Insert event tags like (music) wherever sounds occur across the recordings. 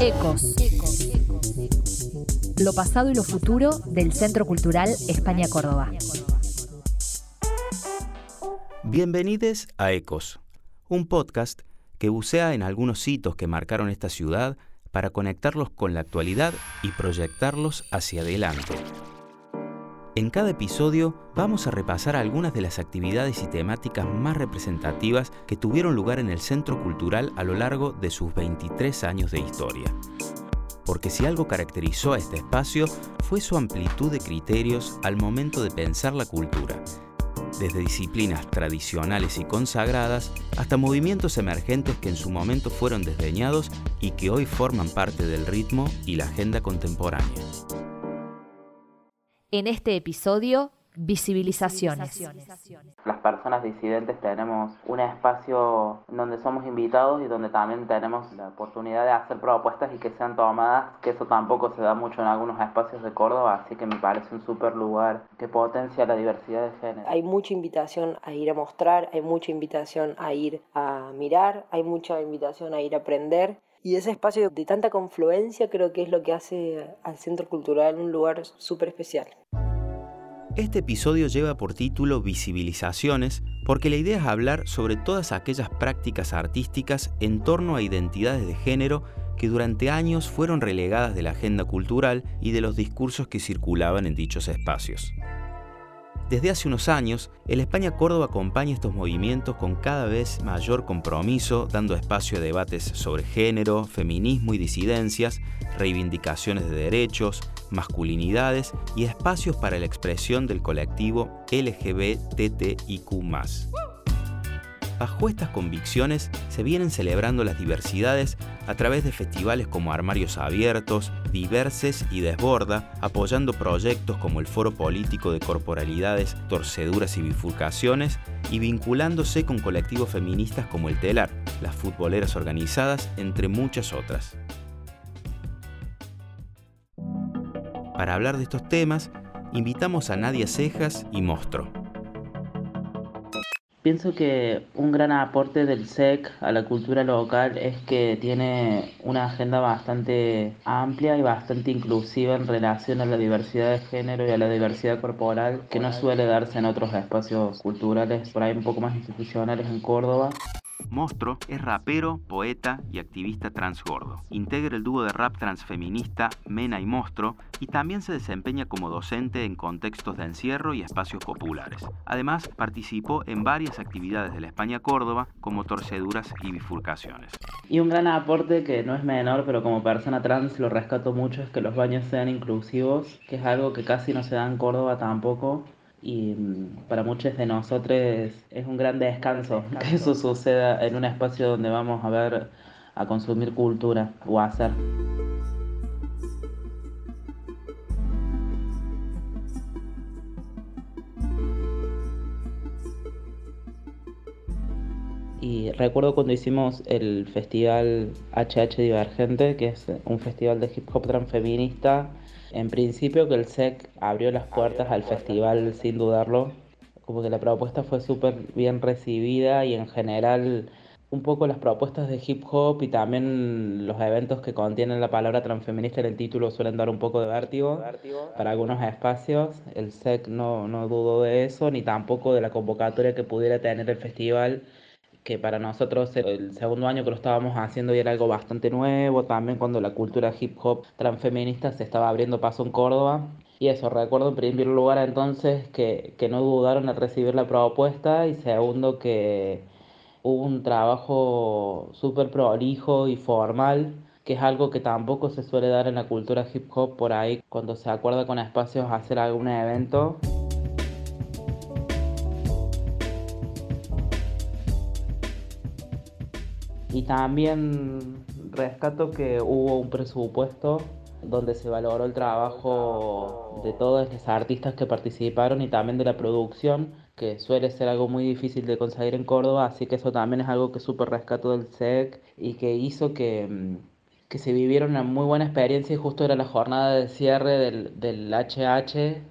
Ecos. Lo pasado y lo futuro del Centro Cultural España Córdoba. Bienvenidos a Ecos, un podcast que bucea en algunos hitos que marcaron esta ciudad para conectarlos con la actualidad y proyectarlos hacia adelante. En cada episodio vamos a repasar algunas de las actividades y temáticas más representativas que tuvieron lugar en el Centro Cultural a lo largo de sus 23 años de historia. Porque si algo caracterizó a este espacio fue su amplitud de criterios al momento de pensar la cultura, desde disciplinas tradicionales y consagradas hasta movimientos emergentes que en su momento fueron desdeñados y que hoy forman parte del ritmo y la agenda contemporánea. En este episodio, visibilizaciones. Las personas disidentes tenemos un espacio donde somos invitados y donde también tenemos la oportunidad de hacer propuestas y que sean tomadas, que eso tampoco se da mucho en algunos espacios de Córdoba, así que me parece un súper lugar que potencia la diversidad de género. Hay mucha invitación a ir a mostrar, hay mucha invitación a ir a mirar, hay mucha invitación a ir a aprender y ese espacio de tanta confluencia creo que es lo que hace al Centro Cultural un lugar súper especial. Este episodio lleva por título Visibilizaciones porque la idea es hablar sobre todas aquellas prácticas artísticas en torno a identidades de género que durante años fueron relegadas de la agenda cultural y de los discursos que circulaban en dichos espacios. Desde hace unos años, el España Córdoba acompaña estos movimientos con cada vez mayor compromiso, dando espacio a debates sobre género, feminismo y disidencias, reivindicaciones de derechos, masculinidades y espacios para la expresión del colectivo LGBTIQ. Bajo estas convicciones se vienen celebrando las diversidades a través de festivales como Armarios Abiertos, Diverses y Desborda, apoyando proyectos como el Foro Político de Corporalidades, Torceduras y Bifurcaciones y vinculándose con colectivos feministas como el Telar, las futboleras organizadas, entre muchas otras. Para hablar de estos temas, invitamos a Nadia Cejas y Mostro. Pienso que un gran aporte del SEC a la cultura local es que tiene una agenda bastante amplia y bastante inclusiva en relación a la diversidad de género y a la diversidad corporal que no suele darse en otros espacios culturales por ahí un poco más institucionales en Córdoba. Mostro es rapero, poeta y activista transgordo. Integra el dúo de rap transfeminista Mena y Mostro y también se desempeña como docente en contextos de encierro y espacios populares. Además, participó en varias actividades de la España Córdoba como torceduras y bifurcaciones. Y un gran aporte que no es menor, pero como persona trans lo rescato mucho, es que los baños sean inclusivos, que es algo que casi no se da en Córdoba tampoco y mm, para muchos de nosotros es un gran descanso que eso suceda en un espacio donde vamos a ver a consumir cultura o a hacer. Y recuerdo cuando hicimos el festival HH Divergente, que es un festival de hip hop transfeminista. En principio que el SEC abrió las puertas al festival sin dudarlo, como que la propuesta fue súper bien recibida y en general un poco las propuestas de hip hop y también los eventos que contienen la palabra transfeminista en el título suelen dar un poco de vértigo para algunos espacios. El SEC no, no dudó de eso, ni tampoco de la convocatoria que pudiera tener el festival que para nosotros el segundo año que lo estábamos haciendo y era algo bastante nuevo, también cuando la cultura hip hop transfeminista se estaba abriendo paso en Córdoba. Y eso, recuerdo en primer lugar entonces que, que no dudaron en recibir la propuesta y segundo que hubo un trabajo súper prolijo y formal que es algo que tampoco se suele dar en la cultura hip hop por ahí cuando se acuerda con espacios hacer algún evento. Y también rescato que hubo un presupuesto donde se valoró el trabajo de todos los artistas que participaron y también de la producción, que suele ser algo muy difícil de conseguir en Córdoba, así que eso también es algo que súper rescato del SEC y que hizo que, mm, que se viviera una muy buena experiencia y justo era la jornada de cierre del, del HH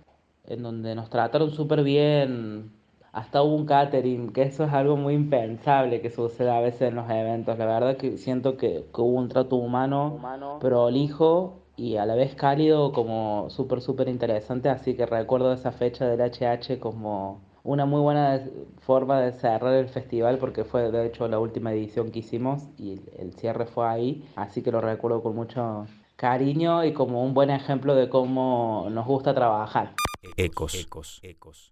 en donde nos trataron súper bien. Hasta hubo un catering, que eso es algo muy impensable que sucede a veces en los eventos. La verdad que siento que, que hubo un trato humano, prolijo y a la vez cálido, como súper, súper interesante. Así que recuerdo esa fecha del HH como una muy buena forma de cerrar el festival porque fue de hecho la última edición que hicimos y el cierre fue ahí. Así que lo recuerdo con mucho cariño y como un buen ejemplo de cómo nos gusta trabajar. Ecos. Ecos. Ecos.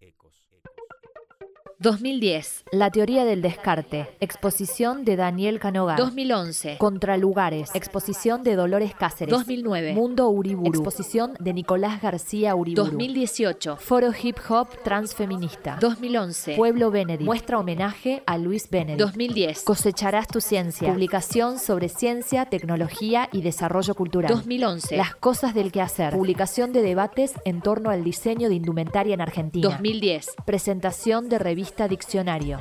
2010. La teoría del descarte. Exposición de Daniel Canoga. 2011. Contralugares. Exposición de Dolores Cáceres. 2009. Mundo Uriburu. Exposición de Nicolás García Uriburu. 2018. Foro Hip Hop Transfeminista. 2011. Pueblo Benedict. Muestra homenaje a Luis Benedict. 2010. Cosecharás tu ciencia. Publicación sobre ciencia, tecnología y desarrollo cultural. 2011. Las cosas del quehacer. Publicación de debates en torno al diseño de indumentaria en Argentina. 2010. Presentación de revistas Diccionario.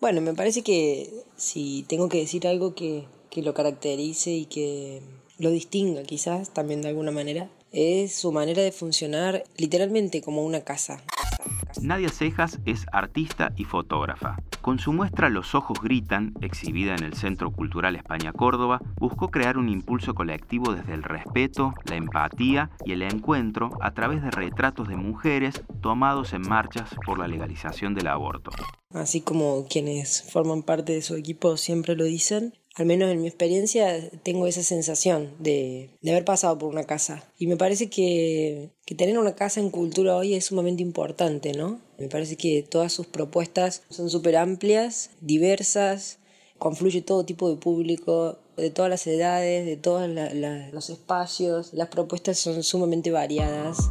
Bueno, me parece que si tengo que decir algo que, que lo caracterice y que lo distinga quizás también de alguna manera, es su manera de funcionar literalmente como una casa. Nadia Cejas es artista y fotógrafa. Con su muestra Los Ojos Gritan, exhibida en el Centro Cultural España Córdoba, buscó crear un impulso colectivo desde el respeto, la empatía y el encuentro a través de retratos de mujeres tomados en marchas por la legalización del aborto. Así como quienes forman parte de su equipo siempre lo dicen, al menos en mi experiencia, tengo esa sensación de, haber pasado por una casa. Y me parece que, que, tener una casa en cultura hoy es sumamente importante, ¿no? Me parece que todas sus propuestas son súper amplias, diversas, confluye todo tipo de público, de todas las edades, de todos los espacios. Las propuestas son sumamente variadas.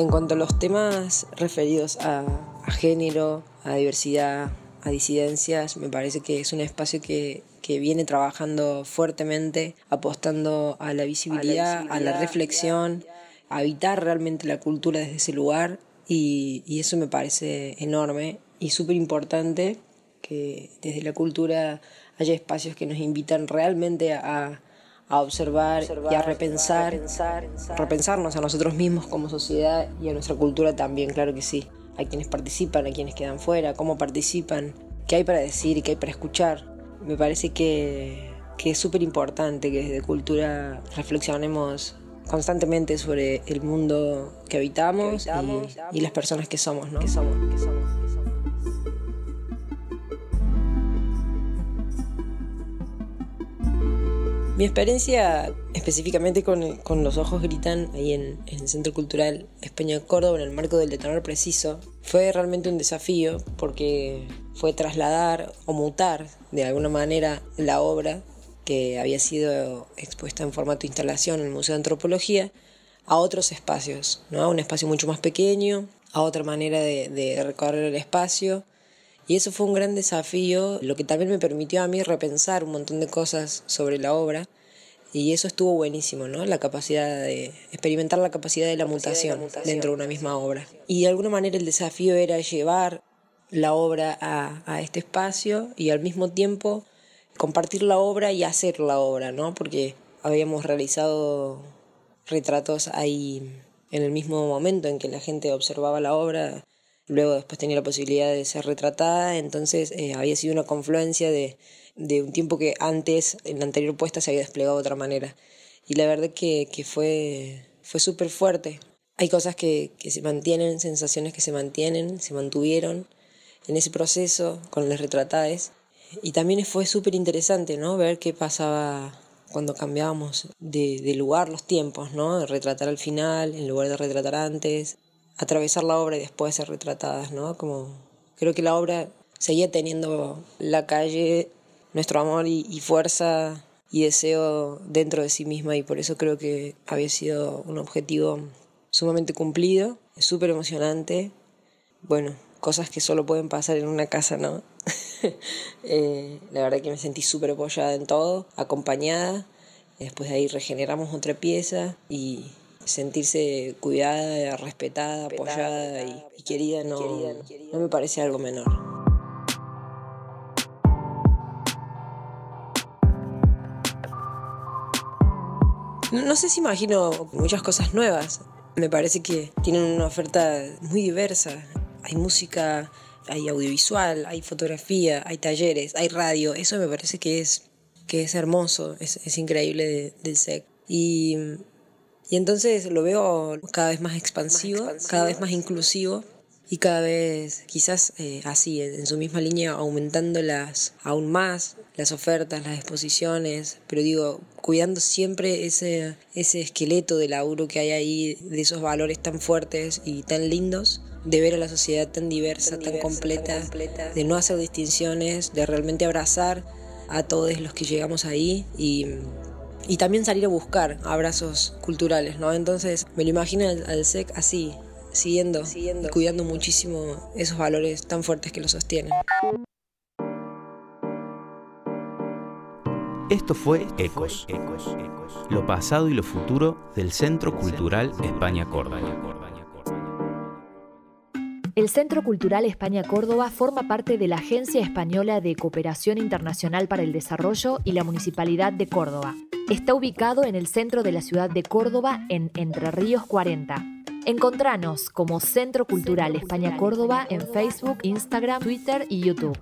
En cuanto a los temas referidos a, género, a diversidad, a disidencias, me parece que es un espacio que, viene trabajando fuertemente, apostando a la visibilidad, a la, reflexión, a habitar realmente la cultura desde ese lugar. Y, y eso me parece enorme y súper importante que desde la cultura haya espacios que nos invitan realmente a, a observar, y a repensar, repensarnos a nosotros mismos como sociedad y a nuestra cultura también, claro que sí. Hay quienes participan, hay quienes quedan fuera, cómo participan, qué hay para decir y qué hay para escuchar. Me parece que, es súper importante que desde cultura reflexionemos constantemente sobre el mundo que habitamos, y, las personas que somos, ¿no? Que somos, que somos. Mi experiencia específicamente con, Los Ojos Gritan, ahí en, el Centro Cultural España Córdoba, en el marco del detonador preciso, fue realmente un desafío porque fue trasladar o mutar de alguna manera la obra que había sido expuesta en formato de instalación en el Museo de Antropología a otros espacios, ¿no? a un espacio mucho más pequeño, a otra manera de recorrer el espacio y eso fue un gran desafío, lo que también me permitió a mí repensar un montón de cosas sobre la obra. Y eso estuvo buenísimo, ¿no? La capacidad de experimentar la capacidad de la, mutación, dentro de una misma obra. Y de alguna manera el desafío era llevar la obra a, a este espacio y al mismo tiempo compartir la obra y hacer la obra, ¿no? Porque habíamos realizado retratos ahí en el mismo momento en que la gente observaba la obra luego después tenía la posibilidad de ser retratada, entonces eh, había sido una confluencia de, un tiempo que antes, en la anterior puesta, se había desplegado de otra manera. Y la verdad que, fue, fue súper fuerte. Hay cosas que, se mantienen, sensaciones que se mantienen, se mantuvieron en ese proceso con las retratadas. Y también fue súper interesante, ¿no? Ver qué pasaba cuando cambiábamos de, de, lugar los tiempos, ¿no? De retratar al final en lugar de retratar antes, atravesar la obra y después ser retratadas, ¿no? Como creo que la obra seguía teniendo la calle, nuestro amor y, fuerza y deseo dentro de sí misma y por eso creo que había sido un objetivo sumamente cumplido, súper emocionante. Bueno, cosas que solo pueden pasar en una casa, ¿no? (laughs) Eh, la verdad que me sentí súper apoyada en todo, acompañada. Después de ahí regeneramos otra pieza y sentirse cuidada, respetada, apoyada y, querida no, no me parece algo menor. No, sé si imagino muchas cosas nuevas. Me parece que tienen una oferta muy diversa. Hay música, hay audiovisual, hay fotografía, hay talleres, hay radio. Eso me parece que es, que es hermoso, es, es increíble del SEC. Y y entonces lo veo cada vez más expansivo, cada vez más inclusivo y cada vez quizás eh, así, en, su misma línea, aumentándolas aún más, las ofertas, las exposiciones, pero digo, cuidando siempre ese, ese esqueleto de laburo que hay ahí, de esos valores tan fuertes y tan lindos, de ver a la sociedad tan diversa, tan, completa, de no hacer distinciones, de realmente abrazar a todos los que llegamos ahí y, y también salir a buscar abrazos culturales, ¿no? Entonces me lo imagino al SEC así, siguiendo, y cuidando muchísimo esos valores tan fuertes que lo sostienen. Esto fue Ecos, lo pasado y lo futuro del Centro Cultural España Córdoba. El Centro Cultural España Córdoba forma parte de la Agencia Española de Cooperación Internacional para el Desarrollo y la Municipalidad de Córdoba. Está ubicado en el centro de la ciudad de Córdoba, en Entre Ríos 40. Encontranos como Centro Cultural España Córdoba en Facebook, Instagram, Twitter y YouTube.